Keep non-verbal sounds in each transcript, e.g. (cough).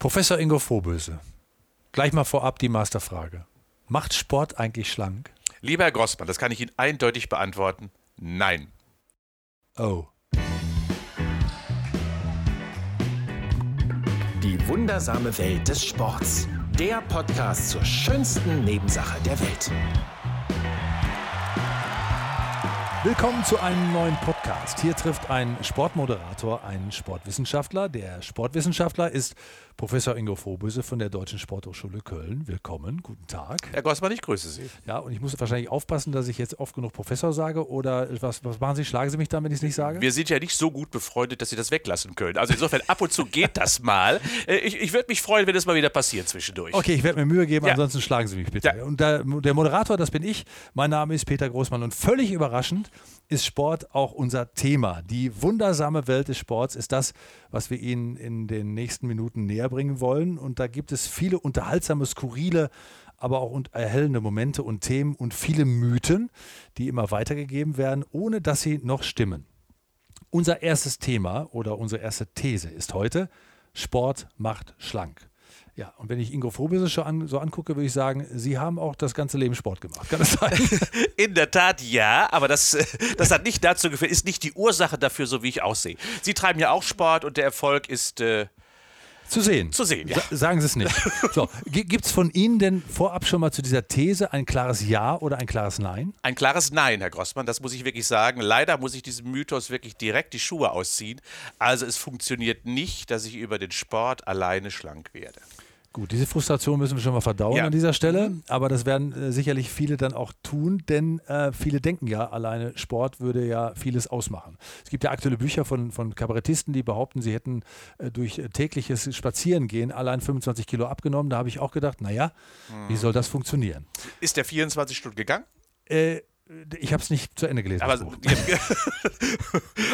Professor Ingo Vorböse, gleich mal vorab die Masterfrage. Macht Sport eigentlich schlank? Lieber Herr Grossmann, das kann ich Ihnen eindeutig beantworten. Nein. Oh. Die wundersame Welt des Sports. Der Podcast zur schönsten Nebensache der Welt. Willkommen zu einem neuen Podcast. Hier trifft ein Sportmoderator einen Sportwissenschaftler. Der Sportwissenschaftler ist Professor Ingo Vorböse von der Deutschen Sporthochschule Köln. Willkommen, guten Tag. Herr Grossmann, ich grüße Sie. Ja, und ich muss wahrscheinlich aufpassen, dass ich jetzt oft genug Professor sage oder was, was machen Sie? Schlagen Sie mich dann, wenn ich es nicht sage? Wir sind ja nicht so gut befreundet, dass Sie das weglassen können. Also insofern ab und zu geht das mal. Äh, Ich, ich würde mich freuen, wenn das mal wieder passiert zwischendurch. Okay, ich werde mir Mühe geben, Ja. ansonsten schlagen Sie mich bitte. Ja. Und der, der Moderator, das bin ich. Mein Name ist Peter Großmann und völlig überraschend ist Sport auch unser Thema. Die wundersame Welt des Sports ist das, was wir Ihnen in den nächsten Minuten näher bringen wollen. Und da gibt es viele unterhaltsame, skurrile, aber auch erhellende Momente und Themen und viele Mythen, die immer weitergegeben werden, ohne dass sie noch stimmen. Unser erstes Thema oder unsere erste These ist heute, Sport macht schlank. Ja, und wenn ich Ingo Frobese schon an, so angucke, würde ich sagen, Sie haben auch das ganze Leben Sport gemacht. Kann das sein? (laughs) In der Tat ja, aber das, äh, das hat nicht dazu geführt, ist nicht die Ursache dafür, so wie ich aussehe. Sie treiben ja auch Sport und der Erfolg ist äh, zu sehen. Zu sehen, ja. Sa sagen Sie es nicht. (laughs) So, gibt es von Ihnen denn vorab schon mal zu dieser These ein klares Ja oder ein klares Nein? ein klares Nein, Herr Grossmann. Das muss ich wirklich sagen. Leider muss ich diesem Mythos wirklich direkt die Schuhe ausziehen. Also es funktioniert nicht, dass ich über den Sport alleine schlank werde. Gut, diese Frustration müssen wir schon mal verdauen Ja. an dieser Stelle. Aber das werden äh, sicherlich viele dann auch tun, denn äh, viele denken ja, alleine Sport würde ja vieles ausmachen. Es gibt ja aktuelle Bücher von, von Kabarettisten, die behaupten, sie hätten äh, durch äh, tägliches Spazierengehen allein 25 Kilo abgenommen. Da habe ich auch gedacht, naja, wie soll das funktionieren? Ist der 24 Stunden gegangen? Äh, ich habe es nicht zu Ende gelesen. Aber, (laughs)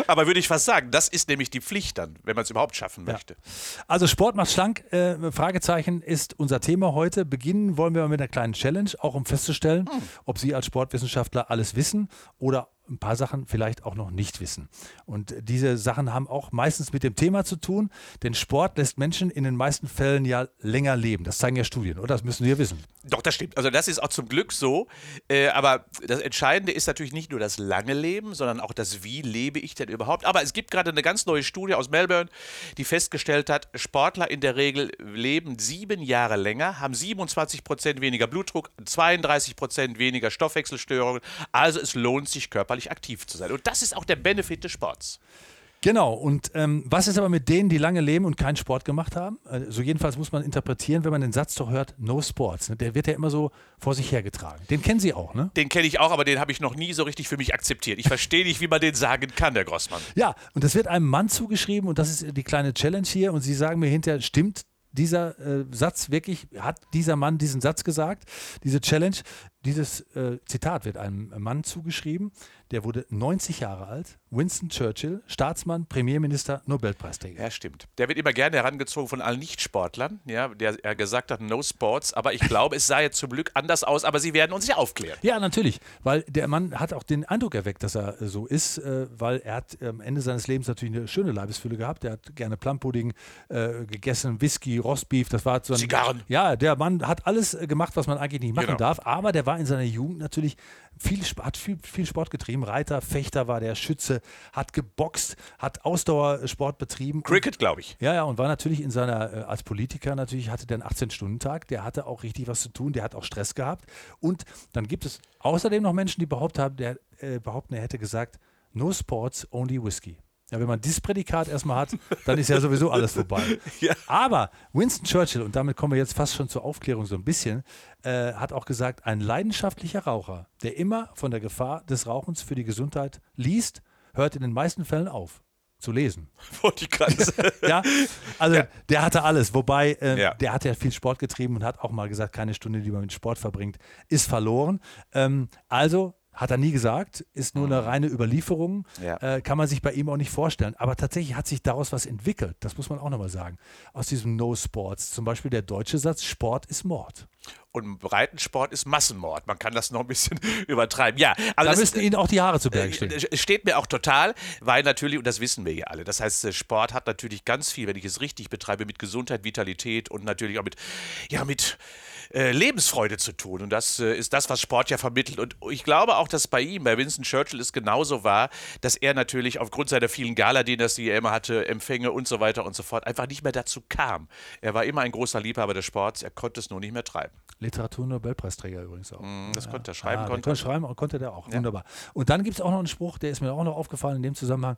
aber würde ich fast sagen, das ist nämlich die Pflicht dann, wenn man es überhaupt schaffen möchte. Also Sport macht schlank, äh, Fragezeichen ist unser Thema heute. Beginnen wollen wir mit einer kleinen Challenge, auch um festzustellen, ob Sie als Sportwissenschaftler alles wissen oder ein paar Sachen vielleicht auch noch nicht wissen. Und diese Sachen haben auch meistens mit dem Thema zu tun, denn Sport lässt Menschen in den meisten Fällen ja länger leben. Das zeigen ja Studien, oder? Das müssen ja wissen. Doch, das stimmt. Also das ist auch zum Glück so. Äh, aber das Entscheidende ist natürlich nicht nur das lange Leben, sondern auch das, wie lebe ich denn überhaupt. Aber es gibt gerade eine ganz neue Studie aus Melbourne, die festgestellt hat, Sportler in der Regel leben sieben Jahre länger, haben 27 Prozent weniger Blutdruck, 32 Prozent weniger Stoffwechselstörungen. Also es lohnt sich, körperlich aktiv zu sein. Und das ist auch der Benefit des Sports. Genau, und ähm, was ist aber mit denen, die lange leben und keinen Sport gemacht haben? Also jedenfalls muss man interpretieren, wenn man den Satz doch hört, no sports. Ne? Der wird ja immer so vor sich hergetragen. Den kennen Sie auch, ne? Den kenne ich auch, aber den habe ich noch nie so richtig für mich akzeptiert. Ich verstehe nicht, wie man den sagen kann, Herr Grossmann. (laughs) Ja, und das wird einem Mann zugeschrieben und das ist die kleine Challenge hier. Und Sie sagen mir hinterher, stimmt dieser äh, Satz wirklich, hat dieser Mann diesen Satz gesagt? Diese Challenge, dieses äh, Zitat wird einem Mann zugeschrieben, der wurde 90 Jahre alt, Winston Churchill, Staatsmann, Premierminister, Nobelpreisträger. Ja, stimmt. Der wird immer gerne herangezogen von allen Nichtsportlern, ja, der er gesagt hat, no sports. Aber ich glaube, es sah jetzt zum Glück anders aus, aber sie werden uns ja aufklären. Ja, natürlich, weil der Mann hat auch den Eindruck erweckt, dass er äh, so ist, äh, weil er hat am Ende seines Lebens natürlich eine schöne Leibesfülle gehabt. Er hat gerne Plumpudding äh, gegessen, Whisky, Rostbeef, das war so ein... Zigarren. Ja, der Mann hat alles äh, gemacht, was man eigentlich nicht machen Genau. darf, aber der war in seiner Jugend natürlich viel, hat viel, viel Sport getrieben. Reiter, Fechter war der Schütze, hat geboxt, hat Ausdauersport betrieben. Cricket, glaube ich. ja, ja, und war natürlich in seiner, äh, als Politiker natürlich, hatte der einen 18-Stunden-Tag, der hatte auch richtig was zu tun, der hat auch Stress gehabt. Und dann gibt es außerdem noch Menschen, die behaupten, haben, der, äh, behaupten er hätte gesagt, no sports, only whiskey. Ja, wenn man dieses Prädikat erstmal hat, dann ist ja sowieso alles (laughs) vorbei. Ja. Aber Winston Churchill, und damit kommen wir jetzt fast schon zur Aufklärung so ein bisschen, äh, hat auch gesagt, ein leidenschaftlicher Raucher, der immer von der Gefahr des Rauchens für die Gesundheit liest, hört in den meisten Fällen auf zu lesen. (laughs) Ich gerade (laughs) sagen. Ja, also Ja. der hatte alles. Wobei, äh, Ja. der hat ja viel Sport getrieben und hat auch mal gesagt, keine Stunde, die man mit Sport verbringt, ist verloren. Ähm, also Hat er nie gesagt, ist nur eine reine Überlieferung, Ja. äh, kann man sich bei ihm auch nicht vorstellen. Aber tatsächlich hat sich daraus was entwickelt, das muss man auch nochmal sagen. Aus diesem No Sports, zum Beispiel der deutsche Satz, Sport ist Mord. Und Breitensport ist Massenmord. Man kann das noch ein bisschen (laughs) übertreiben. Ja, also Da das müssten Ihnen auch die Haare zu Berge stehen. äh, Es steht mir auch total, weil natürlich, und das wissen wir ja alle, das heißt, äh, Sport hat natürlich ganz viel, wenn ich es richtig betreibe, mit Gesundheit, Vitalität und natürlich auch mit, ja, mit äh, Lebensfreude zu tun. Und das äh, ist das, was Sport ja vermittelt. Und ich glaube auch, dass bei ihm, bei Winston Churchill, es genauso war, dass er natürlich aufgrund seiner vielen Gala-Dinners, die er immer hatte, Empfänge und so weiter und so fort, einfach nicht mehr dazu kam. Er war immer ein großer Liebhaber des Sports, er konnte es nur nicht mehr treiben. Literaturnobelpreisträger übrigens auch. Das konnte er schreiben, Ah, konnte konnte schreiben und konnte der auch. Wunderbar. Und dann gibt es auch noch einen Spruch, der ist mir auch noch aufgefallen in dem Zusammenhang.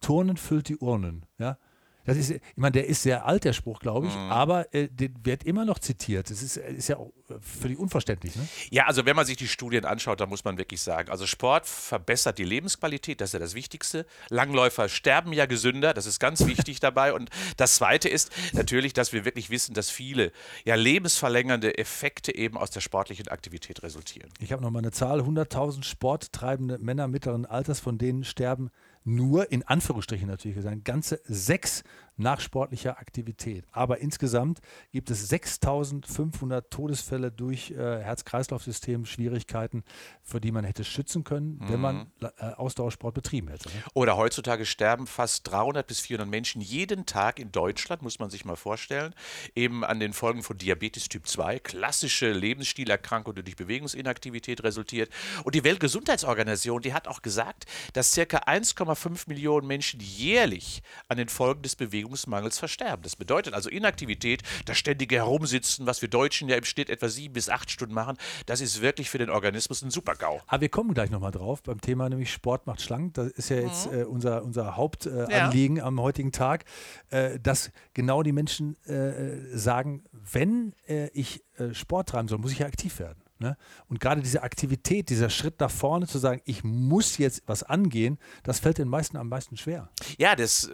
Turnen füllt die Urnen. Ja? Das ist, ich meine, der ist sehr alt, der Spruch, glaube ich, Mhm. aber äh, der wird immer noch zitiert. Das ist, ist ja auch äh, völlig unverständlich. Ne? Ja, also wenn man sich die Studien anschaut, dann muss man wirklich sagen, also Sport verbessert die Lebensqualität, das ist ja das Wichtigste. Langläufer sterben ja gesünder, das ist ganz wichtig (laughs) dabei. Und das Zweite ist natürlich, dass wir wirklich wissen, dass viele ja lebensverlängernde Effekte eben aus der sportlichen Aktivität resultieren. Ich habe noch mal eine Zahl: 100.000 sporttreibende Männer mittleren Alters, von denen sterben nur, in Anführungsstrichen natürlich gesagt, ganze sechs nach sportlicher Aktivität. Aber insgesamt gibt es 6.500 Todesfälle durch äh, Herz-Kreislauf-System, Schwierigkeiten, für die man hätte schützen können, wenn man äh, Ausdauersport betrieben hätte. Ne? Oder heutzutage sterben fast 300 bis 400 Menschen jeden Tag in Deutschland, muss man sich mal vorstellen, eben an den Folgen von Diabetes Typ 2, klassische Lebensstilerkrankung, die durch Bewegungsinaktivität resultiert. Und die Weltgesundheitsorganisation, die hat auch gesagt, dass circa 1,5 Millionen Menschen jährlich an den Folgen des Bewegungsmangels versterben. Das bedeutet also Inaktivität, das ständige Herumsitzen, was wir Deutschen ja im Schnitt etwa sieben bis acht Stunden machen, das ist wirklich für den Organismus ein Super-GAU. Aber wir kommen gleich nochmal drauf beim Thema nämlich Sport macht schlank. Das ist ja jetzt äh, unser, unser Hauptanliegen äh, Anliegen am heutigen Tag, äh, dass genau die Menschen äh, sagen, wenn äh, ich äh, Sport treiben soll, muss ich ja aktiv werden. Ne? Und gerade diese Aktivität, dieser Schritt nach vorne zu sagen, ich muss jetzt was angehen, das fällt den meisten am meisten schwer. Ja, das,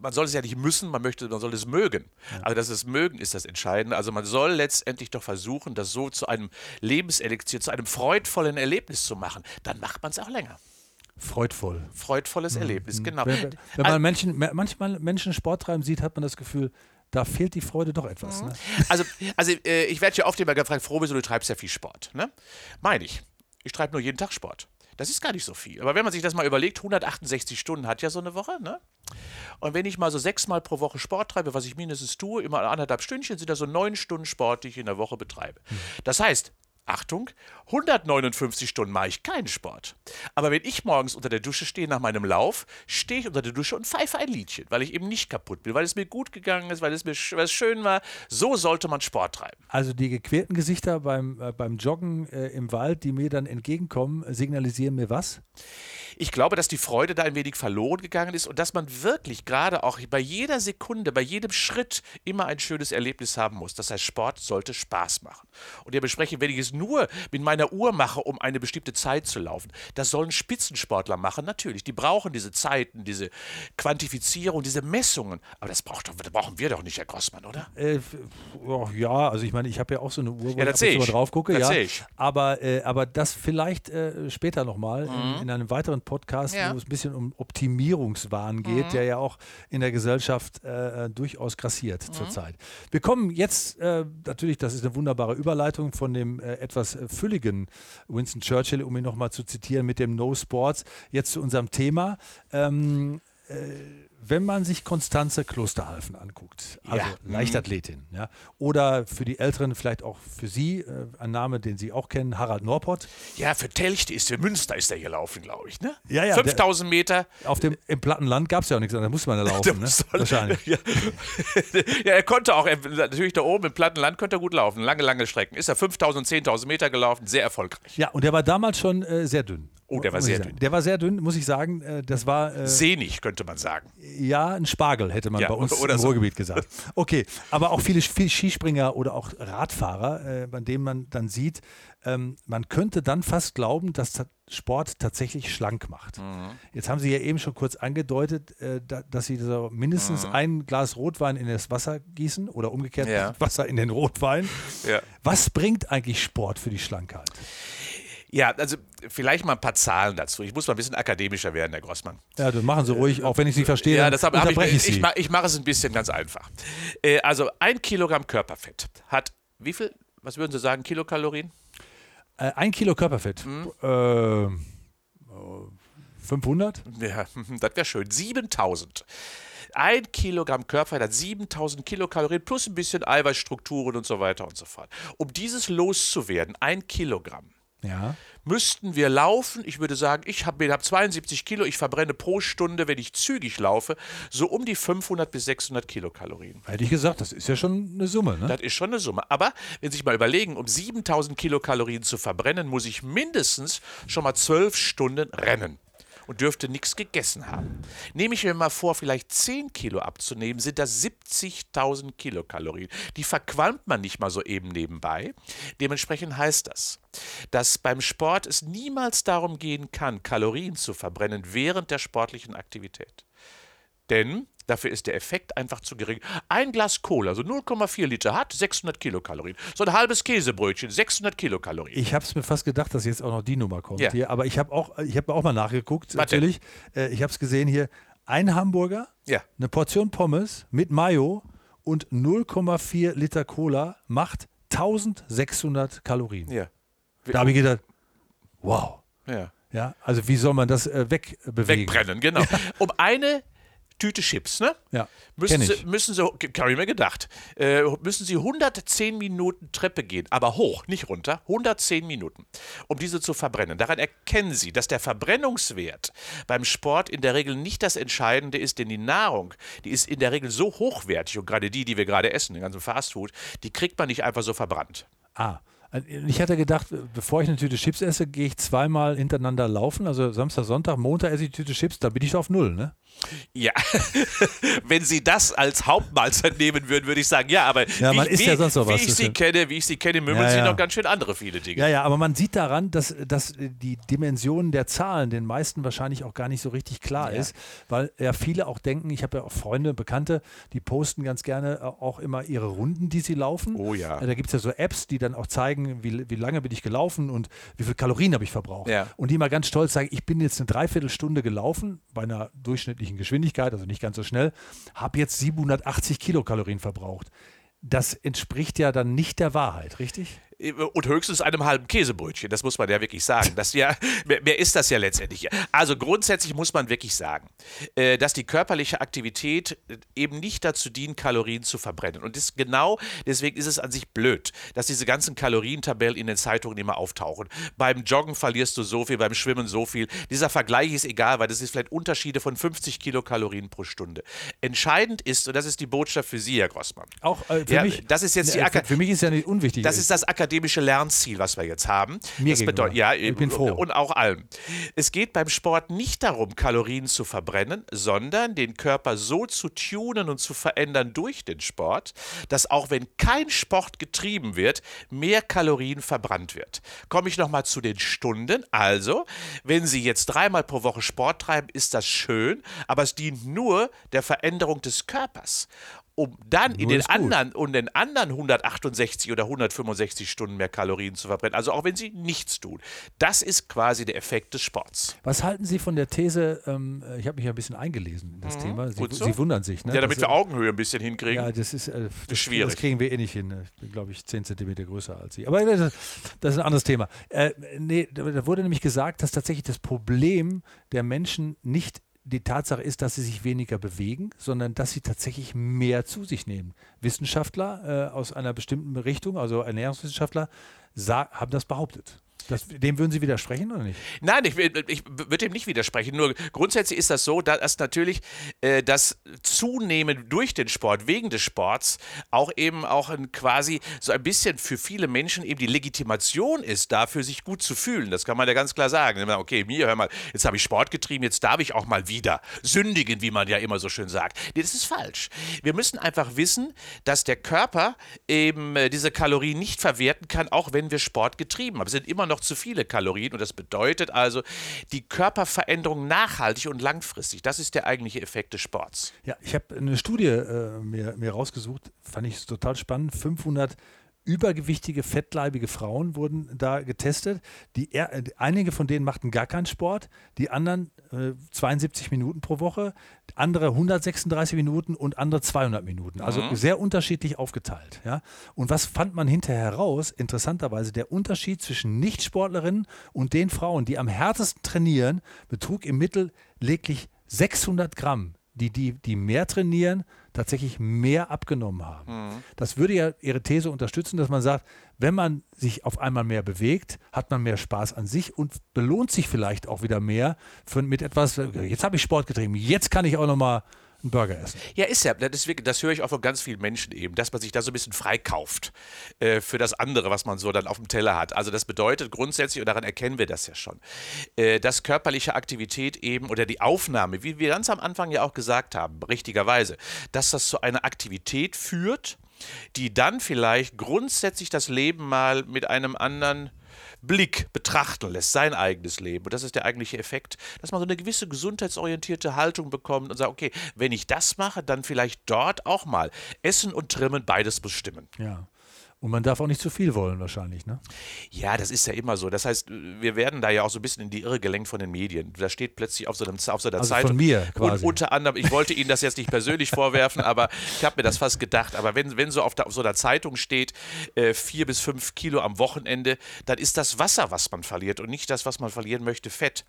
man soll es ja nicht müssen, man möchte, man soll es mögen. Also das ist mögen ist das Entscheidende. Also man soll letztendlich doch versuchen, das so zu einem Lebenselixier, zu einem freudvollen Erlebnis zu machen. Dann macht man es auch länger. Freudvoll. Freudvolles Erlebnis, genau. Wenn, wenn, wenn man Menschen, manchmal Menschen Sport treiben sieht, hat man das Gefühl, da fehlt die Freude doch etwas. Ne? Also, also äh, ich werde ja oft immer gefragt, froh bist du, du treibst ja viel Sport. Ne? Meine ich. Ich treibe nur jeden Tag Sport. Das ist gar nicht so viel. Aber wenn man sich das mal überlegt, 168 Stunden hat ja so eine Woche, ne? Und wenn ich mal so sechsmal pro Woche Sport treibe, was ich mindestens tue, immer anderthalb Stündchen, sind das so neun Stunden Sport, die ich in der Woche betreibe. Das heißt, Achtung, 159 Stunden mache ich keinen Sport. Aber wenn ich morgens unter der Dusche stehe nach meinem Lauf, stehe ich unter der Dusche und pfeife ein Liedchen, weil ich eben nicht kaputt bin, weil es mir gut gegangen ist, weil es mir weil es schön war. So sollte man Sport treiben. Also die gequälten Gesichter beim, äh, beim Joggen äh, im Wald, die mir dann entgegenkommen, signalisieren mir was? Ich glaube, dass die Freude da ein wenig verloren gegangen ist und dass man wirklich gerade auch bei jeder Sekunde, bei jedem Schritt immer ein schönes Erlebnis haben muss. Das heißt, Sport sollte Spaß machen. Und ich bespreche, wenn ich es nur mit meiner Uhr mache, um eine bestimmte Zeit zu laufen, das sollen Spitzensportler machen, natürlich. Die brauchen diese Zeiten, diese Quantifizierung, diese Messungen. Aber das, braucht doch, das brauchen wir doch nicht, Herr Grossmann, oder? Äh, oh, ja, also ich meine, ich habe ja auch so eine Uhr, wo Ja, ich ich. drauf gucke. Das ja. sehe ich. Aber, äh, aber das vielleicht äh, später nochmal in, in einem weiteren Podcast, Ja. wo es ein bisschen um Optimierungswahn geht, der ja auch in der Gesellschaft äh, äh, durchaus grassiert zurzeit. Wir kommen jetzt, äh, natürlich, das ist eine wunderbare Überleitung von dem äh, etwas äh, fülligen Winston Churchill, um ihn nochmal zu zitieren, mit dem No Sports, jetzt zu unserem Thema. Ähm, äh, wenn man sich Konstanze Klosterhalfen anguckt, also Ja. Leichtathletin, ja, oder für die Älteren vielleicht auch für Sie, äh, ein Name, den Sie auch kennen, Harald Norpott, Ja, für Telcht ist, für Münster ist er gelaufen, glaube ich, ne? Ja, ja, 5000 Meter. auf dem, im platten Land gab es ja auch nichts, da musste man ja (laughs) laufen, ne? Wahrscheinlich. (laughs) Ja. ja, er konnte auch, er, natürlich da oben im Plattenland könnte er gut laufen. Lange, lange Strecken. Ist er 5000, 10.000 Meter gelaufen, sehr erfolgreich. Ja, und der war damals schon äh, sehr dünn. Oh, der war sehr dünn. Der war sehr dünn, muss ich sagen. Äh, das war äh, Sehnig, könnte man sagen. ja ein Spargel, hätte man Ja, bei uns (laughs) oder im so. Ruhrgebiet gesagt. (laughs) Okay, aber auch viele, viele Skispringer oder auch Radfahrer, äh, bei denen man dann sieht, ähm, man könnte dann fast glauben, dass Sport tatsächlich schlank macht. Mhm. Jetzt haben Sie ja eben schon kurz angedeutet, äh, da, dass Sie so mindestens ein Glas Rotwein in das Wasser gießen oder umgekehrt Mhm. Ja. (laughs) Wasser in den Rotwein. Ja. Was bringt eigentlich Sport für die Schlankheit? Ja, also vielleicht mal ein paar Zahlen dazu. Ich muss mal ein bisschen akademischer werden, Herr Grossmann. Ja, das machen Sie ruhig, auch wenn ich Sie verstehe. Ja, das habe hab ich, ich, ich, ich mache es ein bisschen ganz einfach. Äh, also ein Kilogramm Körperfett hat wie viel, was würden Sie sagen, Kilokalorien? Äh, ein Kilo Körperfett. Äh, äh, 500? Ja, (laughs) das wäre schön. 7000. Ein Kilogramm Körperfett hat 7000 Kilokalorien plus ein bisschen Eiweißstrukturen und so weiter und so fort. Um dieses loszuwerden, ein Kilogramm, Ja. müssten wir laufen. Ich würde sagen, ich habe hab 72 Kilo, ich verbrenne pro Stunde, wenn ich zügig laufe, so um die 500 bis 600 Kilokalorien. Hätte ich gesagt, das ist ja schon eine Summe, ne? Das ist schon eine Summe. Aber wenn Sie sich mal überlegen, um 7000 Kilokalorien zu verbrennen, muss ich mindestens schon mal 12 Stunden rennen und dürfte nichts gegessen haben. Nehme ich mir mal vor, vielleicht 10 Kilo abzunehmen, sind das 70.000 Kilokalorien. Die verqualmt man nicht mal so eben nebenbei. Dementsprechend heißt das, dass beim Sport es niemals darum gehen kann, Kalorien zu verbrennen während der sportlichen Aktivität. Denn dafür ist der Effekt einfach zu gering. Ein Glas Cola, so 0,4 Liter, hat 600 Kilokalorien. So ein halbes Käsebrötchen, 600 Kilokalorien. Ich habe es mir fast gedacht, dass jetzt auch noch die Nummer kommt Ja. hier, aber ich habe auch, ich habe auch mal nachgeguckt, denn? natürlich. Äh, ich habe es gesehen hier, ein Hamburger, Ja. eine Portion Pommes mit Mayo und 0,4 Liter Cola macht 1600 Kalorien. Ja. Da habe ich gedacht, wow. ja. Ja, also wie soll man das äh, wegbewegen? Wegbrennen, genau. Um eine Tüte Chips, ne? Ja, Müssen Sie, ich. müssen Sie, habe ich mir gedacht, äh, müssen Sie 110 Minuten Treppe gehen, aber hoch, nicht runter, 110 Minuten, um diese zu verbrennen. Daran erkennen Sie, dass der Verbrennungswert beim Sport in der Regel nicht das Entscheidende ist, denn die Nahrung, die ist in der Regel so hochwertig und gerade die, die wir gerade essen, den ganzen Fastfood, die kriegt man nicht einfach so verbrannt. Ah, ich hatte gedacht, bevor ich eine Tüte Chips esse, gehe ich zweimal hintereinander laufen. Also Samstag, Sonntag, Montag esse ich die Tüte Chips, da bin ich auf Null, ne? Ja, (laughs) wenn Sie das als Hauptmahlzeit nehmen würden, würde ich sagen, ja, aber Ja, wie, man wie, ja sonst noch wie ich Sie kenne, wie ich Sie kenne, mümmeln Ja, Sie ja. noch ganz schön andere viele Dinge. Ja, ja, aber man sieht daran, dass, dass die Dimensionen der Zahlen den meisten wahrscheinlich auch gar nicht so richtig klar ist, weil ja viele auch denken, ich habe ja auch Freunde, Bekannte, die posten ganz gerne auch immer ihre Runden, die sie laufen. Oh ja. Äh, Da gibt es ja so Apps, die dann auch zeigen, wie, wie lange bin ich gelaufen und wie viel Kalorien habe ich verbraucht. Ja. Und die mal ganz stolz sagen, ich bin jetzt eine Dreiviertelstunde gelaufen bei einer durchschnittlichen Geschwindigkeit, also nicht ganz so schnell, habe jetzt 780 Kilokalorien verbraucht. Das entspricht ja dann nicht der Wahrheit, richtig? Und höchstens einem halben Käsebrötchen, das muss man ja wirklich sagen. Das ja, (laughs) mehr, ist das ja letztendlich. Also grundsätzlich muss man wirklich sagen, äh, dass die körperliche Aktivität äh, eben nicht dazu dient, Kalorien zu verbrennen. Und das genau deswegen ist es an sich blöd, dass diese ganzen Kalorientabellen in den Zeitungen immer auftauchen. Beim Joggen verlierst du so viel, beim Schwimmen so viel. Dieser Vergleich ist egal, weil das ist vielleicht Unterschiede von 50 Kilokalorien pro Stunde. Entscheidend ist, und das ist die Botschaft für Sie, Herr Grossmann. Auch äh, für Ja, mich. das ist jetzt die äh, für, mich ist ja nicht unwichtig. Das ist das akademische Lernziel, was wir jetzt haben. Mir das bedeutet, ja, Ich bin froh. Und auch allen. Es geht beim Sport nicht darum, Kalorien zu verbrennen, sondern den Körper so zu tunen und zu verändern durch den Sport, dass auch wenn kein Sport getrieben wird, mehr Kalorien verbrannt wird. Komme ich nochmal zu den Stunden. Also, wenn Sie jetzt dreimal pro Woche Sport treiben, ist das schön, aber es dient nur der Veränderung des Körpers. Um dann in Nur den ist gut. anderen und den anderen 168 oder 165 Stunden mehr Kalorien zu verbrennen. Also auch wenn sie nichts tun. Das ist quasi der Effekt des Sports. Was halten Sie von der These, ähm, ich habe mich ja ein bisschen eingelesen in das Thema, Sie, Mhm. so. Sie wundern sich, ne? Ja, damit Das, wir Augenhöhe ein bisschen hinkriegen. Ja, das ist, äh, das, schwierig. das kriegen wir eh nicht hin. Ich bin, glaube ich, 10 Zentimeter größer als Sie. Aber das, das ist ein anderes Thema. Äh, nee, da da wurde nämlich gesagt, dass tatsächlich das Problem der Menschen nicht die Tatsache ist, dass sie sich weniger bewegen, sondern dass sie tatsächlich mehr zu sich nehmen. Wissenschaftler äh, aus einer bestimmten Richtung, also Ernährungswissenschaftler, haben das behauptet. Das, dem würden Sie widersprechen oder nicht? Nein, ich, ich würde dem nicht widersprechen. Nur grundsätzlich ist das so, dass natürlich äh, das Zunehmen durch den Sport, wegen des Sports, auch eben auch ein quasi so ein bisschen für viele Menschen eben die Legitimation ist, dafür sich gut zu fühlen. Das kann man ja ganz klar sagen. Okay, mir, hör mal, jetzt habe ich Sport getrieben, jetzt darf ich auch mal wieder sündigen, wie man ja immer so schön sagt. Nee, das ist falsch. Wir müssen einfach wissen, dass der Körper eben äh, diese Kalorien nicht verwerten kann, auch wenn wir Sport getrieben haben. Es sind immer noch zu viele Kalorien und das bedeutet also die Körperveränderung nachhaltig und langfristig. Das ist der eigentliche Effekt des Sports. Ja, ich habe eine Studie äh, mir, mir rausgesucht, fand ich total spannend. 500 übergewichtige, fettleibige Frauen wurden da getestet. Die, äh, einige von denen machten gar keinen Sport, die anderen äh, 72 Minuten pro Woche, andere 136 Minuten und andere 200 Minuten. Also mhm. sehr unterschiedlich aufgeteilt. Ja? Und was fand man hinterher heraus? Interessanterweise, der Unterschied zwischen Nichtsportlerinnen und den Frauen, die am härtesten trainieren, betrug im Mittel lediglich 600 Gramm. Die, die, die mehr trainieren, tatsächlich mehr abgenommen haben. Mhm. Das würde ja Ihre These unterstützen, dass man sagt, wenn man sich auf einmal mehr bewegt, hat man mehr Spaß an sich und belohnt sich vielleicht auch wieder mehr für, mit etwas, jetzt habe ich Sport getrieben, jetzt kann ich auch nochmal einen Burger essen. Ja, ist ja. Das, wirklich, das höre ich auch von ganz vielen Menschen eben, dass man sich da so ein bisschen freikauft äh, für das andere, was man so dann auf dem Teller hat. Also das bedeutet grundsätzlich, und daran erkennen wir das ja schon, äh, dass körperliche Aktivität eben oder die Aufnahme, wie wir ganz am Anfang ja auch gesagt haben, richtigerweise, dass das zu einer Aktivität führt, die dann vielleicht grundsätzlich das Leben mal mit einem anderen Blick betrachten lässt, sein eigenes Leben. Und das ist der eigentliche Effekt, dass man so eine gewisse gesundheitsorientierte Haltung bekommt und sagt, okay, wenn ich das mache, dann vielleicht dort auch mal. Essen und Trimmen, beides bestimmen. Ja. Und man darf auch nicht zu viel wollen, wahrscheinlich, ne? Ja, das ist ja immer so. Das heißt, wir werden da ja auch so ein bisschen in die Irre gelenkt von den Medien. Da steht plötzlich auf so, einem, auf so einer also Zeitung. Von mir quasi. Und unter anderem, ich wollte Ihnen das jetzt nicht persönlich vorwerfen, aber ich habe mir das fast gedacht. Aber wenn, wenn so auf, der, auf so einer Zeitung steht, äh, vier bis fünf Kilo am Wochenende, dann ist das Wasser, was man verliert und nicht das, was man verlieren möchte, Fett.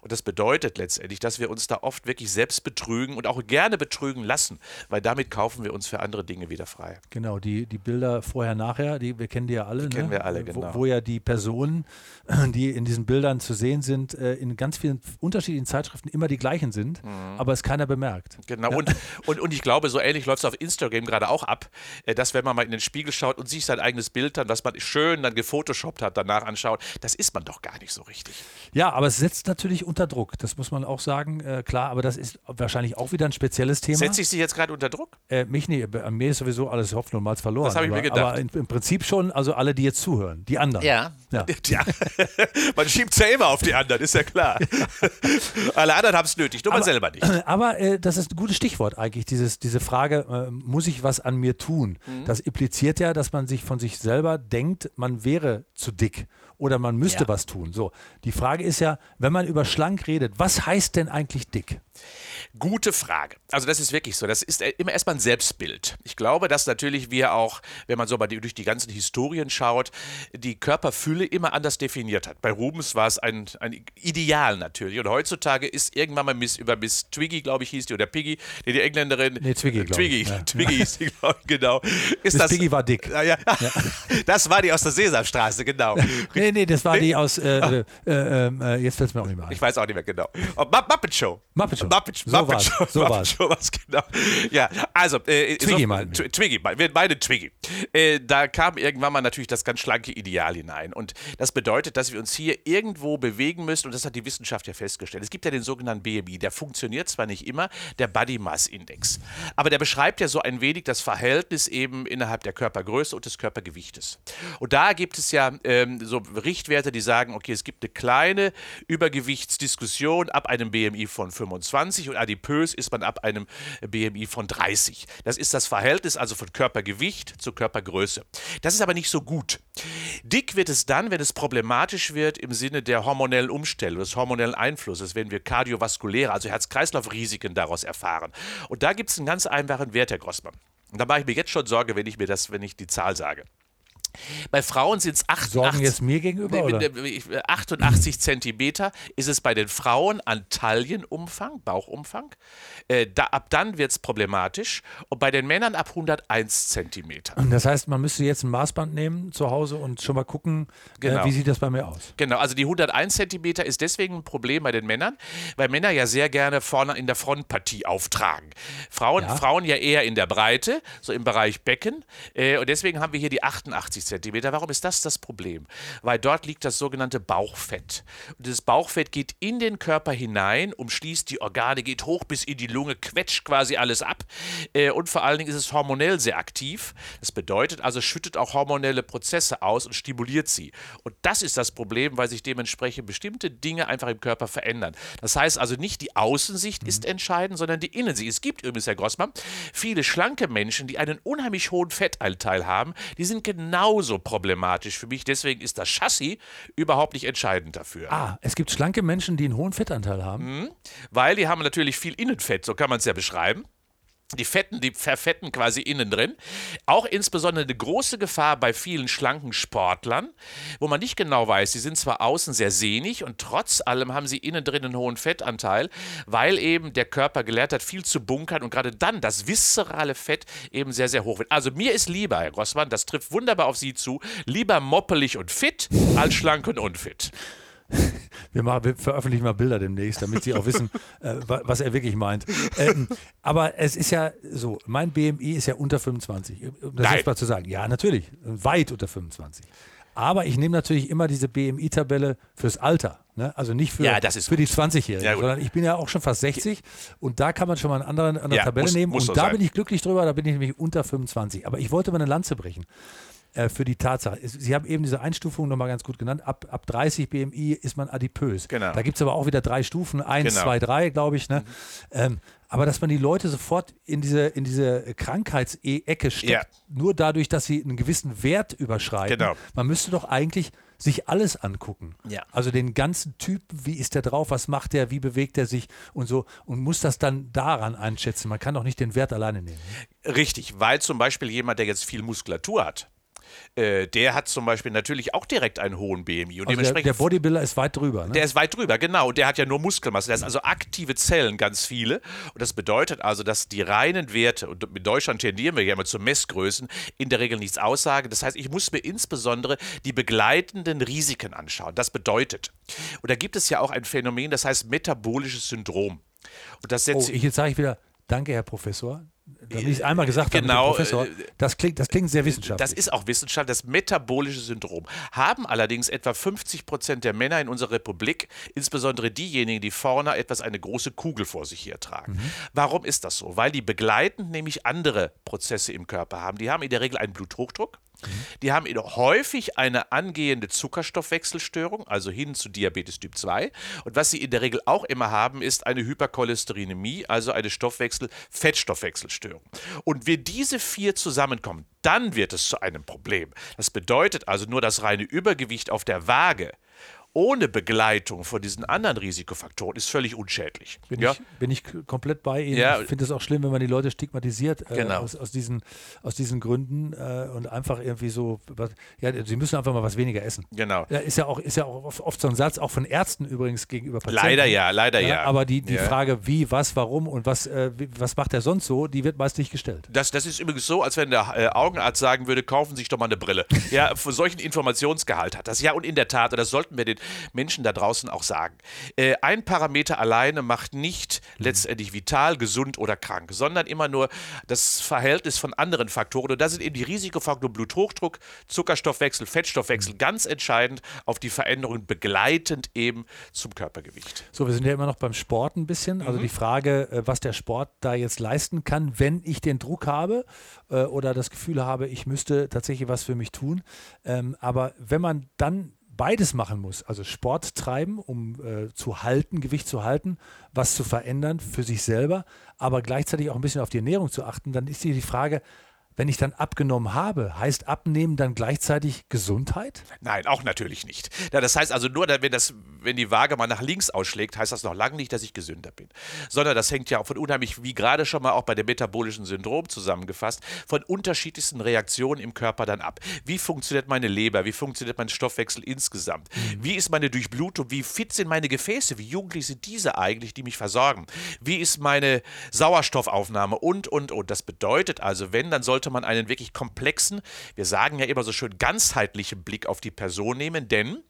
Und das bedeutet letztendlich, dass wir uns da oft wirklich selbst betrügen und auch gerne betrügen lassen, weil damit kaufen wir uns für andere Dinge wieder frei. Genau, die, die Bilder vorher, nachher, die, wir kennen die ja alle. Die ne? kennen wir alle, genau. Wo, wo, ja die Personen, (clears throat) die in diesen Bildern zu sehen sind, äh, in ganz vielen unterschiedlichen Zeitschriften immer die gleichen sind, mhm. aber es keiner bemerkt. Genau, ja? und, und, und ich glaube, so ähnlich läuft es auf Instagram gerade auch ab, äh, dass wenn man mal in den Spiegel schaut und sich sein eigenes Bild dann, was man schön dann gefotoshoppt hat, danach anschaut, das ist man doch gar nicht so richtig. Ja, aber es setzt natürlich unter Druck, das muss man auch sagen, äh, klar, aber das ist wahrscheinlich auch wieder ein spezielles Thema. Setze ich Sie jetzt gerade unter Druck? Äh, mich nicht, bei mir ist sowieso alles Hoffnung mal verloren. Das habe ich aber, mir gedacht. Aber in, im Prinzip schon, also alle, die jetzt zuhören, die anderen. Ja. ja. (laughs) ja. man schiebt es ja immer auf die anderen, ist ja klar. (laughs) alle anderen haben es nötig, nur aber, man selber nicht. (clears throat) Aber äh, das ist ein gutes Stichwort eigentlich, dieses, diese Frage, äh, muss ich was an mir tun? Mhm. Das impliziert ja, dass man sich von sich selber denkt, man wäre zu dick oder man müsste ja. was tun. So, die Frage ist ja, wenn man über schlank redet, was heißt denn eigentlich dick? Gute Frage. Also das ist wirklich so. Das ist immer erstmal ein Selbstbild. Ich glaube, dass natürlich wir auch, wenn man so mal durch die ganzen Historien schaut, die Körperfülle immer anders definiert hat. Bei Rubens war es ein, ein Ideal natürlich. Und heutzutage ist irgendwann mal Miss, über Miss Twiggy, glaube ich, hieß die, oder Piggy, die, die Engländerin. Nee, Twiggy, glaube Twiggy, ich. Ja. Twiggy hieß die, glaube ich, genau. Ist Miss das, Piggy war dick. Ja, ja. Das war die aus der Sesamstraße, genau. Nee, nee, das war nee? die aus, äh, äh, ähm, äh, jetzt fällt es mir auch nicht mehr ein. Ich weiß auch nicht mehr genau. Oh, Muppet Show. Muppet Show. Muppet, so Muppet Show. So Muppet Show, was genau. Ja, also. Äh, Twiggy so, meinen wir. Twiggy, wir meinen Twiggy. Äh, da kam irgendwann mal natürlich das ganz schlanke Ideal hinein. Und das bedeutet, dass wir uns hier irgendwo bewegen müssen. Und das hat die Wissenschaft ja festgestellt. Es gibt ja den sogenannten BMI. Der funktioniert zwar nicht immer, der Body Mass Index. Aber der beschreibt ja so ein wenig das Verhältnis eben innerhalb der Körpergröße und des Körpergewichtes. Und da gibt es ja ähm, so Richtwerte, die sagen, okay, es gibt eine kleine Übergewichtsdiskussion ab einem BMI von 25 und adipös ist man ab einem BMI von 30. Das ist das Verhältnis also von Körpergewicht zu Körpergröße. Das ist aber nicht so gut. Dick wird es dann, wenn es problematisch wird im Sinne der hormonellen Umstellung, des hormonellen Einflusses, wenn wir kardiovaskuläre, also Herz-Kreislauf-Risiken daraus erfahren. Und da gibt es einen ganz einfachen Wert, Herr Grossmann. Und da mache ich mir jetzt schon Sorge, wenn ich mir das, wenn ich die Zahl sage. Bei Frauen sind es 88, Sorgen jetzt mir gegenüber, oder? 88 Zentimeter ist es bei den Frauen an Taillenumfang, Bauchumfang. Äh, da, ab dann wird es problematisch und bei den Männern ab 101 Zentimeter. Das heißt, man müsste jetzt ein Maßband nehmen zu Hause und schon mal gucken, äh, genau. äh, wie sieht das bei mir aus. Genau, also die 101 Zentimeter ist deswegen ein Problem bei den Männern, weil Männer ja sehr gerne vorne in der Frontpartie auftragen. Frauen ja, Frauen ja eher in der Breite, so im Bereich Becken. Äh, und deswegen haben wir hier die 88 Zentimeter. Warum ist das das Problem? Weil dort liegt das sogenannte Bauchfett. Und dieses Bauchfett geht in den Körper hinein, umschließt die Organe, geht hoch bis in die Lunge, quetscht quasi alles ab. Äh, und vor allen Dingen ist es hormonell sehr aktiv. Das bedeutet also, schüttet auch hormonelle Prozesse aus und stimuliert sie. Und das ist das Problem, weil sich dementsprechend bestimmte Dinge einfach im Körper verändern. Das heißt also nicht die Außensicht mhm. ist entscheidend, sondern die Innensicht. Es gibt übrigens, Herr Grossmann, viele schlanke Menschen, die einen unheimlich hohen Fettanteil haben, die sind genau genauso problematisch für mich. Deswegen ist das Chassis überhaupt nicht entscheidend dafür. Ah, es gibt schlanke Menschen, die einen hohen Fettanteil haben. Weil die haben natürlich viel Innenfett, so kann man es ja beschreiben. Die Fetten, die verfetten quasi innen drin. Auch insbesondere eine große Gefahr bei vielen schlanken Sportlern, wo man nicht genau weiß, sie sind zwar außen sehr sehnig und trotz allem haben sie innen drin einen hohen Fettanteil, weil eben der Körper gelernt hat, viel zu bunkern und gerade dann das viszerale Fett eben sehr, sehr hoch wird. Also mir ist lieber, Herr Grossmann, das trifft wunderbar auf Sie zu, lieber moppelig und fit als schlank und unfit. (laughs) Wir, machen, wir veröffentlichen mal Bilder demnächst, damit Sie auch wissen, (laughs) äh, wa- was er wirklich meint. Ähm, aber es ist ja so, mein BMI ist ja unter 25. Um das Nein. jetzt mal zu sagen. Ja, natürlich, weit unter 25. Aber ich nehme natürlich immer diese BMI-Tabelle fürs Alter. Ne? Also nicht für, Ja, für die gut. 20-Jährigen, Ja, gut. sondern ich bin ja auch schon fast 60 und da kann man schon mal eine andere, andere Ja, Tabelle muss- nehmen. muss und da sein. bin ich glücklich drüber, da bin ich nämlich unter 25. Aber ich wollte mal eine Lanze brechen äh, für die Tatsache. Sie haben eben diese Einstufung nochmal ganz gut genannt. Ab, ab 30 BMI ist man adipös. Genau. Da gibt es aber auch wieder drei Stufen, eins, Genau. zwei, drei, glaube ich. Ne? Ähm, aber dass man die Leute sofort in diese, in diese Krankheitsecke steckt, Ja. nur dadurch, dass sie einen gewissen Wert überschreiten. Genau. Man müsste doch eigentlich sich alles angucken. Ja. Also den ganzen Typ, wie ist der drauf, was macht der, wie bewegt er sich und so und muss das dann daran einschätzen. Man kann doch nicht den Wert alleine nehmen. Richtig, weil zum Beispiel jemand, der jetzt viel Muskulatur hat, äh, der hat zum Beispiel natürlich auch direkt einen hohen BMI. Und Also der, dementsprechend der Bodybuilder ist weit drüber. Ne? Der ist weit drüber, genau. Und der hat ja nur Muskelmasse. Der hat also aktive Zellen, ganz viele. Und das bedeutet also, dass die reinen Werte, und mit Deutschland tendieren wir ja immer zu Messgrößen, in der Regel nichts aussagen. Das heißt, ich muss mir insbesondere die begleitenden Risiken anschauen. Das bedeutet, und da gibt es ja auch ein Phänomen, das heißt metabolisches Syndrom. Und das setzt oh, ich, jetzt sage ich wieder, danke, Herr Professor. Damit ich einmal gesagt Genau, habe, Professor, äh, das klingt, das klingt sehr wissenschaftlich. Das ist auch Wissenschaft, das metabolische Syndrom. Haben allerdings etwa 50 Prozent der Männer in unserer Republik, insbesondere diejenigen, die vorne etwas eine große Kugel vor sich her tragen. Warum ist das so? Weil die begleitend nämlich andere Prozesse im Körper haben. Die haben in der Regel einen Bluthochdruck. Die haben häufig eine angehende Zuckerstoffwechselstörung, also hin zu Diabetes Typ 2. Und was sie in der Regel auch immer haben, ist eine Hypercholesterinämie, also eine Stoffwechsel-Fettstoffwechselstörung. Und wenn diese vier zusammenkommen, dann wird es zu einem Problem. Das bedeutet also nur das reine Übergewicht auf der Waage ohne Begleitung von diesen anderen Risikofaktoren ist völlig unschädlich. Bin, ja? ich, bin ich komplett bei Ihnen. Ja. Ich finde es auch schlimm, wenn man die Leute stigmatisiert äh, Genau. aus, aus, diesen, aus diesen Gründen äh, und einfach irgendwie so, ja, sie müssen einfach mal was weniger essen. Genau. Ja, ist ja auch, ist ja auch oft, oft so ein Satz, auch von Ärzten übrigens gegenüber Patienten. Leider ja, leider ja. Aber die, die Ja. Frage, wie, was, warum und was, äh, was macht er sonst so, die wird meist nicht gestellt. Das, das ist übrigens so, als wenn der äh, Augenarzt sagen würde, kaufen Sie sich doch mal eine Brille. Ja, (laughs) für solchen Informationsgehalt hat das. Ja, und in der Tat, das sollten wir den Menschen da draußen auch sagen. Äh, ein Parameter alleine macht nicht letztendlich vital, gesund oder krank, sondern immer nur das Verhältnis von anderen Faktoren. Und da sind eben die Risikofaktoren Bluthochdruck, Zuckerstoffwechsel, Fettstoffwechsel ganz entscheidend auf die Veränderungen begleitend eben zum Körpergewicht. So, wir sind ja immer noch beim Sport ein bisschen. Mhm. Also die Frage, äh, was der Sport da jetzt leisten kann, wenn ich den Druck habe äh, oder das Gefühl habe, ich müsste tatsächlich was für mich tun. Ähm, aber wenn man dann beides machen muss, also Sport treiben, um äh, zu halten, Gewicht zu halten, was zu verändern für sich selber, aber gleichzeitig auch ein bisschen auf die Ernährung zu achten, dann ist hier die Frage, wenn ich dann abgenommen habe, heißt abnehmen dann gleichzeitig Gesundheit? Nein, auch natürlich nicht. Ja, das heißt also nur, wenn, das, wenn die Waage mal nach links ausschlägt, heißt das noch lange nicht, dass ich gesünder bin. Sondern das hängt ja auch von unheimlich, wie gerade schon mal auch bei dem metabolischen Syndrom zusammengefasst, von unterschiedlichsten Reaktionen im Körper dann ab. Wie funktioniert meine Leber? Wie funktioniert mein Stoffwechsel insgesamt? Wie ist meine Durchblutung? Wie fit sind meine Gefäße? Wie jugendlich sind diese eigentlich, die mich versorgen? Wie ist meine Sauerstoffaufnahme? Und, und, und. Das bedeutet also, wenn, dann sollte man einen wirklich komplexen, wir sagen ja immer so schön, ganzheitlichen Blick auf die Person nehmen, denn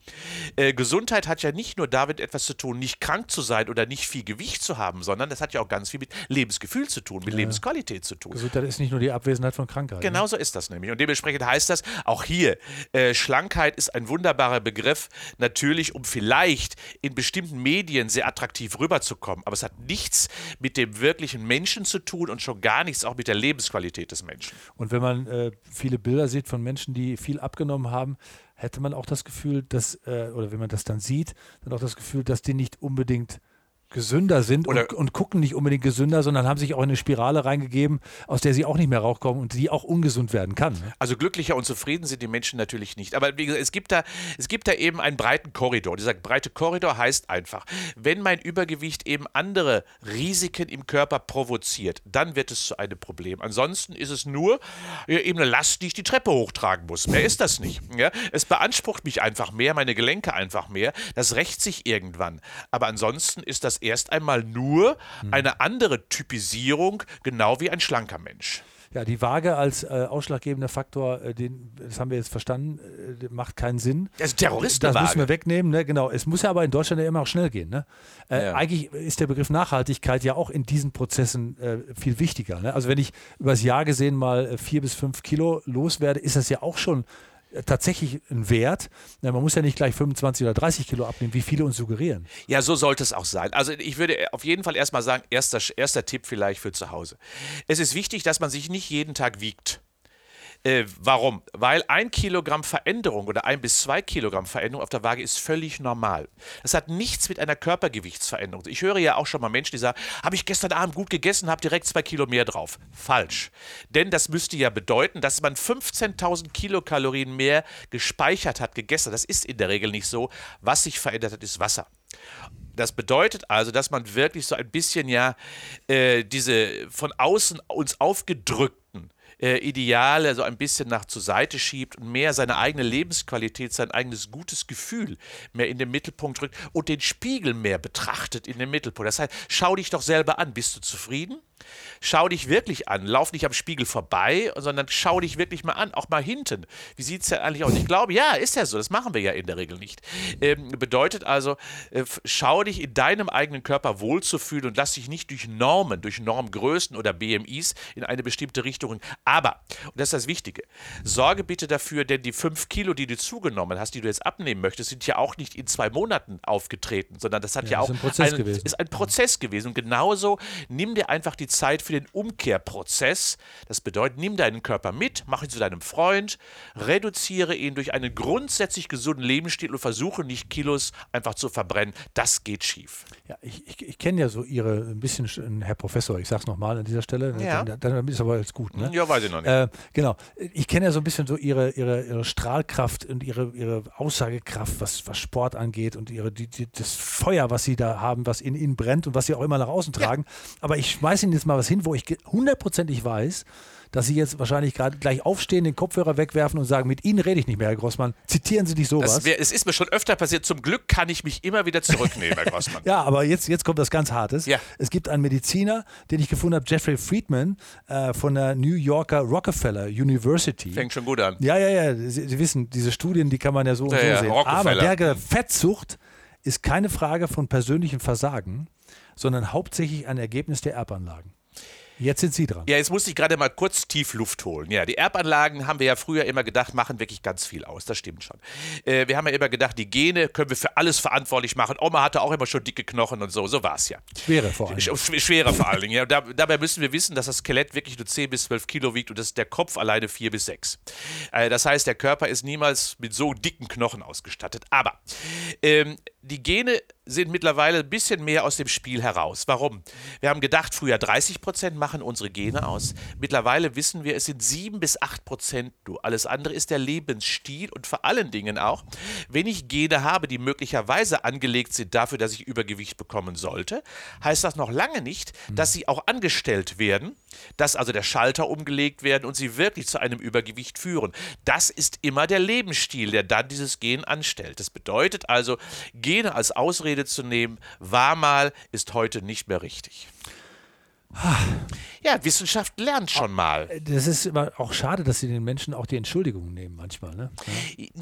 äh, Gesundheit hat ja nicht nur damit etwas zu tun, nicht krank zu sein oder nicht viel Gewicht zu haben, sondern das hat ja auch ganz viel mit Lebensgefühl zu tun, mit Lebensqualität zu tun. Gesundheit ist nicht nur die Abwesenheit von Krankheit. ne? Genau so ist das nämlich. Und dementsprechend heißt das auch hier, äh, Schlankheit ist ein wunderbarer Begriff, natürlich, um vielleicht in bestimmten Medien sehr attraktiv rüberzukommen. Aber es hat nichts mit dem wirklichen Menschen zu tun und schon gar nichts auch mit der Lebensqualität des Menschen. Und wenn man äh, viele Bilder sieht von Menschen, die viel abgenommen haben, hätte man auch das Gefühl, dass, äh, oder wenn man das dann sieht, dann auch das Gefühl, dass die nicht unbedingt gesünder sind und, und gucken nicht unbedingt gesünder, sondern haben sich auch in eine Spirale reingegeben, aus der sie auch nicht mehr rauskommen und die auch ungesund werden kann. Ne? Also glücklicher und zufrieden sind die Menschen natürlich nicht. Aber wie gesagt, es gibt da, es gibt da eben einen breiten Korridor. Dieser breite Korridor heißt einfach, wenn mein Übergewicht eben andere Risiken im Körper provoziert, dann wird es zu einem Problem. Ansonsten ist es nur ja, eben eine Last, die ich die Treppe hochtragen muss. Mehr ist das nicht. Ja? Es beansprucht mich einfach mehr, meine Gelenke einfach mehr. Das rächt sich irgendwann. Aber ansonsten ist das erst einmal nur eine andere Typisierung, genau wie ein schlanker Mensch. Ja, die Waage als äh, ausschlaggebender Faktor, äh, den, das haben wir jetzt verstanden, äh, macht keinen Sinn. Das ist Terroristenwaage. Das müssen wir wegnehmen, ne? genau. Es muss ja aber in Deutschland ja immer auch schnell gehen. Ne? Äh, Ja. Eigentlich ist der Begriff Nachhaltigkeit ja auch in diesen Prozessen äh, viel wichtiger. Ne? Also wenn ich übers Jahr gesehen mal äh, vier bis fünf Kilo loswerde, ist das ja auch schon tatsächlich ein Wert. Man muss ja nicht gleich 25 oder 30 Kilo abnehmen, wie viele uns suggerieren. Ja, so sollte es auch sein. Also ich würde auf jeden Fall erstmal sagen, erster, erster Tipp vielleicht für zu Hause. Es ist wichtig, dass man sich nicht jeden Tag wiegt. Äh, warum? Weil ein Kilogramm Veränderung oder ein bis zwei Kilogramm Veränderung auf der Waage ist völlig normal. Das hat nichts mit einer Körpergewichtsveränderung. Ich höre ja auch schon mal Menschen, die sagen, habe ich gestern Abend gut gegessen, habe direkt zwei Kilo mehr drauf. Falsch. Denn das müsste ja bedeuten, dass man 15.000 Kilokalorien mehr gespeichert hat, gegessen. Das ist in der Regel nicht so. Was sich verändert hat, ist Wasser. Das bedeutet also, dass man wirklich so ein bisschen ja äh, diese von außen uns aufgedrückten äh, Ideale so ein bisschen nach zur Seite schiebt und mehr seine eigene Lebensqualität, sein eigenes gutes Gefühl mehr in den Mittelpunkt rückt und den Spiegel mehr betrachtet in den Mittelpunkt. Das heißt, schau dich doch selber an. Bist du zufrieden? Schau dich wirklich an. Lauf nicht am Spiegel vorbei, sondern schau dich wirklich mal an, auch mal hinten. Wie sieht es ja eigentlich aus? Ich glaube, ja, ist ja so. Das machen wir ja in der Regel nicht. Ähm, bedeutet also, äh, schau dich in deinem eigenen Körper wohlzufühlen und lass dich nicht durch Normen, durch Normgrößen oder BMIs in eine bestimmte Richtung. Aber, und das ist das Wichtige, sorge bitte dafür, denn die fünf Kilo, die du zugenommen hast, die du jetzt abnehmen möchtest, sind ja auch nicht in zwei Monaten aufgetreten, sondern das hat ja, Ja, auch ist ein Prozess einen- gewesen. ist ein Prozess gewesen. Und genauso nimm dir einfach die Zeit für den Umkehrprozess. Das bedeutet, nimm deinen Körper mit, mach ihn zu deinem Freund, reduziere ihn durch einen grundsätzlich gesunden Lebensstil und versuche nicht Kilos einfach zu verbrennen. Das geht schief. Ja, ich, ich, ich kenne ja so Ihre, ein bisschen, sch- Herr Professor, ich sag's nochmal an dieser Stelle, Ja. dann, dann ist aber alles gut. Ne? Ja, weiß ich noch nicht. Äh, genau. Ich kenne ja so ein bisschen so ihre, ihre, ihre Strahlkraft und ihre, ihre Aussagekraft, was, was Sport angeht und ihre, die, die, das Feuer, was sie da haben, was in ihnen brennt und was sie auch immer nach außen tragen. Aber ich schmeiße Ihnen jetzt mal was hin, wo ich hundertprozentig weiß, dass Sie jetzt wahrscheinlich gerade gleich aufstehen, den Kopfhörer wegwerfen und sagen, mit Ihnen rede ich nicht mehr, Herr Grossmann. Zitieren Sie nicht sowas. Wär, es ist mir schon öfter passiert. Zum Glück kann ich mich immer wieder zurücknehmen, Herr Grossmann. (laughs) Ja, aber jetzt, jetzt kommt was ganz Hartes. Ja. Es gibt einen Mediziner, den ich gefunden habe, Jeffrey Friedman äh, von der New Yorker Rockefeller University. Fängt schon gut an. Ja, ja, ja. Sie, Sie wissen, diese Studien, die kann man ja so und Ja, so ja, sehen. Aber der gesagt, Fettsucht ist keine Frage von persönlichem Versagen, sondern hauptsächlich ein Ergebnis der Erbanlagen. Jetzt sind Sie dran. Ja, jetzt musste ich gerade mal kurz tief Luft holen. Ja, die Erbanlagen haben wir ja früher immer gedacht, machen wirklich ganz viel aus. Das stimmt schon. Äh, wir haben ja immer gedacht, die Gene können wir für alles verantwortlich machen. Oma hatte auch immer schon dicke Knochen und so. So war es ja. Schwere vor allem. Sch- Schwerer vor allen Dingen. Ja. Da, dabei müssen wir wissen, dass das Skelett wirklich nur 10 bis 12 Kilo wiegt und dass der Kopf alleine 4 bis 6. Äh, das heißt, der Körper ist niemals mit so dicken Knochen ausgestattet. Aber ähm, die Gene sind mittlerweile ein bisschen mehr aus dem Spiel heraus. Warum? Wir haben gedacht, früher 30 Prozent machen unsere Gene aus. Mittlerweile wissen wir, es sind 7 bis 8 Prozent nur. Alles andere ist der Lebensstil und vor allen Dingen auch, wenn ich Gene habe, die möglicherweise angelegt sind dafür, dass ich Übergewicht bekommen sollte, heißt das noch lange nicht, dass sie auch angestellt werden, dass also der Schalter umgelegt werden und sie wirklich zu einem Übergewicht führen. Das ist immer der Lebensstil, der dann dieses Gen anstellt. Das bedeutet also, Gene als Ausrede zu nehmen, war mal, ist heute nicht mehr richtig. Ja, Wissenschaft lernt schon mal. Das ist immer auch schade, dass Sie den Menschen auch die Entschuldigungen nehmen manchmal. Ne?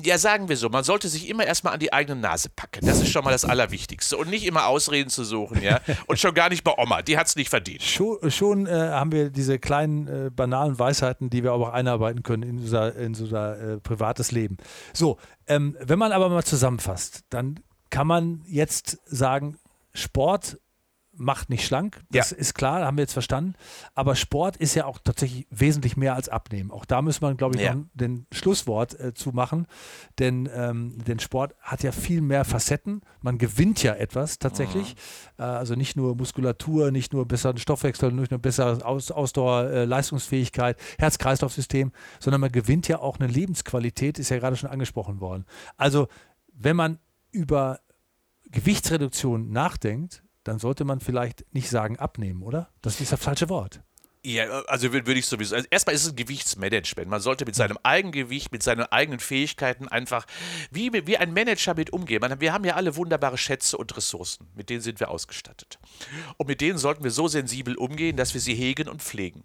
Ja, sagen wir so, man sollte sich immer erstmal an die eigene Nase packen. Das ist schon mal das Allerwichtigste. Und nicht immer Ausreden zu suchen, ja. Und schon gar nicht bei Oma, die hat es nicht verdient. Schon, schon äh, haben wir diese kleinen äh, banalen Weisheiten, die wir aber auch einarbeiten können in unser, in unser äh, privates Leben. So, ähm, wenn man aber mal zusammenfasst, dann kann man jetzt sagen, Sport macht nicht schlank. Das Ja. ist klar, haben wir jetzt verstanden. Aber Sport ist ja auch tatsächlich wesentlich mehr als Abnehmen. Auch da müssen wir, glaube ich, Ja. noch den Schlusswort äh, zu machen. Denn, ähm, denn Sport hat ja viel mehr Facetten. Man gewinnt ja etwas tatsächlich. Äh, also nicht nur Muskulatur, nicht nur besseren Stoffwechsel, nicht nur bessere Aus Ausdauer, äh, Leistungsfähigkeit, Herz-Kreislauf-System, sondern man gewinnt ja auch eine Lebensqualität, ist ja gerade schon angesprochen worden. Also wenn man über Gewichtsreduktion nachdenkt, dann sollte man vielleicht nicht sagen abnehmen, oder? Das ist das falsche Wort. Ja, also würde ich sowieso. Also erstmal ist es ein Gewichtsmanagement. Man sollte mit seinem Eigengewicht, mit seinen eigenen Fähigkeiten einfach wie, wie ein Manager mit umgehen. Wir haben ja alle wunderbare Schätze und Ressourcen. Mit denen sind wir ausgestattet. Und mit denen sollten wir so sensibel umgehen, dass wir sie hegen und pflegen.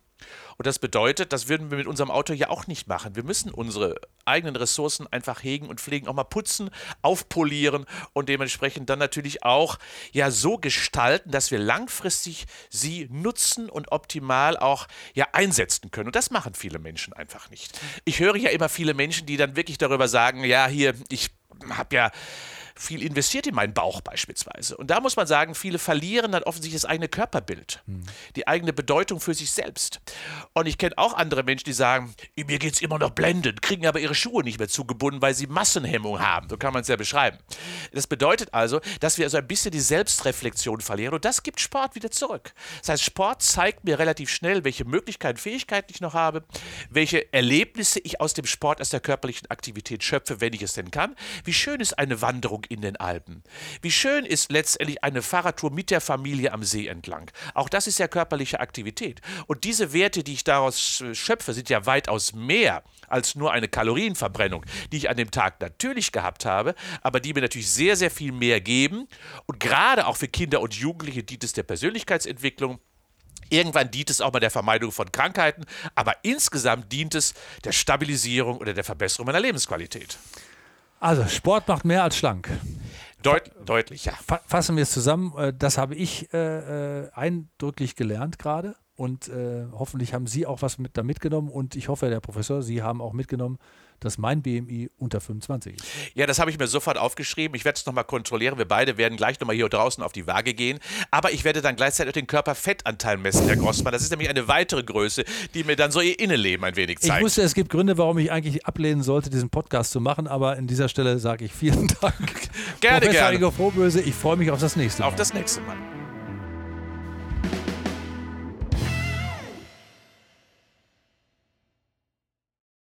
Und das bedeutet, das würden wir mit unserem Auto ja auch nicht machen. Wir müssen unsere eigenen Ressourcen einfach hegen und pflegen, auch mal putzen, aufpolieren und dementsprechend dann natürlich auch ja so gestalten, dass wir langfristig sie nutzen und optimal auch ja einsetzen können. Und das machen viele Menschen einfach nicht. Ich höre ja immer viele Menschen, die dann wirklich darüber sagen, ja, hier, ich habe ja viel investiert in meinen Bauch beispielsweise. Und da muss man sagen, viele verlieren dann offensichtlich das eigene Körperbild, die eigene Bedeutung für sich selbst. Und ich kenne auch andere Menschen, die sagen, mir geht es immer noch blendend, kriegen aber ihre Schuhe nicht mehr zugebunden, weil sie Massenhemmung haben. So kann man es ja beschreiben. Das bedeutet also, dass wir also ein bisschen die Selbstreflexion verlieren und das gibt Sport wieder zurück. Das heißt, Sport zeigt mir relativ schnell, welche Möglichkeiten, Fähigkeiten ich noch habe, welche Erlebnisse ich aus dem Sport, aus der körperlichen Aktivität schöpfe, wenn ich es denn kann. Wie schön ist eine Wanderung in den Alpen? Wie schön ist letztendlich eine Fahrradtour mit der Familie am See entlang? Auch das ist ja körperliche Aktivität. Und diese Werte, die ich daraus äh, schöpfe, sind ja weitaus mehr als nur eine Kalorienverbrennung, die ich an dem Tag natürlich gehabt habe, aber die mir natürlich sehr, sehr viel mehr geben. Und gerade auch für Kinder und Jugendliche dient es der Persönlichkeitsentwicklung. Irgendwann dient es auch mal der Vermeidung von Krankheiten, aber insgesamt dient es der Stabilisierung oder der Verbesserung meiner Lebensqualität. Also Sport macht mehr als schlank. Deut deutlich, ja. Fa fassen wir es zusammen. Äh, Das habe ich äh, äh, eindrücklich gelernt gerade. Und äh, hoffentlich haben Sie auch was mit, da mitgenommen. Und ich hoffe, Herr Professor, Sie haben auch mitgenommen, dass mein BMI unter 25 ist. Ja, das habe ich mir sofort aufgeschrieben. Ich werde es nochmal kontrollieren. Wir beide werden gleich nochmal hier draußen auf die Waage gehen. Aber ich werde dann gleichzeitig auch den Körperfettanteil messen, Herr Grossmann. Das ist nämlich eine weitere Größe, die mir dann so Ihr Innenleben ein wenig Ich zeigt. wusste, es gibt Gründe, warum ich eigentlich ablehnen sollte, diesen Podcast zu machen. Aber an dieser Stelle sage ich vielen (laughs) Dank. Gerne, Professor gerne. Igor Frohböse, ich freue mich auf das nächste Mal. auf das nächste Mal.